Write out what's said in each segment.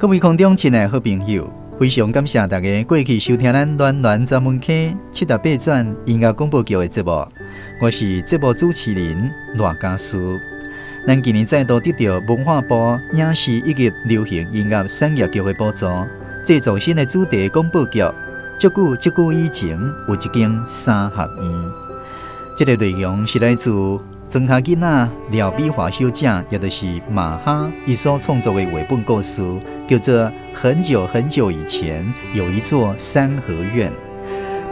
各位空中亲爱好朋友，非常感谢大家过去收听咱暖暖专门 K 七十八转音乐广播剧的节目。我是节目主持人罗家书。咱今年再度得到文化部影视以及流行音乐产业局的补助，制作新的主题广播剧。即久即久以前有一间三合院，这个内容是来自。庄下囡仔廖碧华小姐，也就是马哈伊所创作的绘本故事，叫做《很久很久以前有一座三合院》。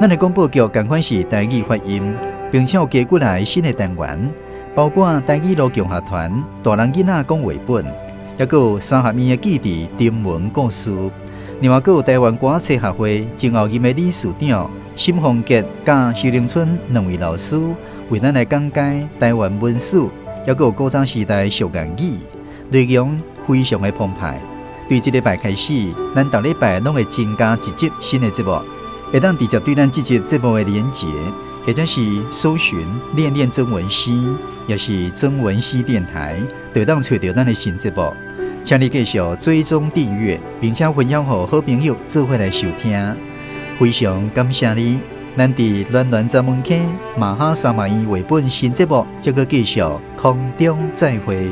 咱的广播剧赶快是台语发音，并且有加过来新的单元，包括台语罗强合团、大人囡仔讲绘本，也有三合院的基地丁文故事。另外，还有台湾国册协会前后任的理事长沈凤杰甲徐凌春两位老师。为咱来讲解台湾文史，还有古早时代俗谚语，内容非常的澎湃。对这礼拜开始，咱逐礼拜拢会增加一集新的节目，会当直接对咱这集节目的连接，或者是搜寻练练曾文溪，也是曾文溪电台，就当找到咱的新节目。请你继续追踪订阅，并且分享给好朋友做伙来收听。非常感谢你。咱伫暖暖在门口马哈三合院绘本新节目，这个继续空中再会。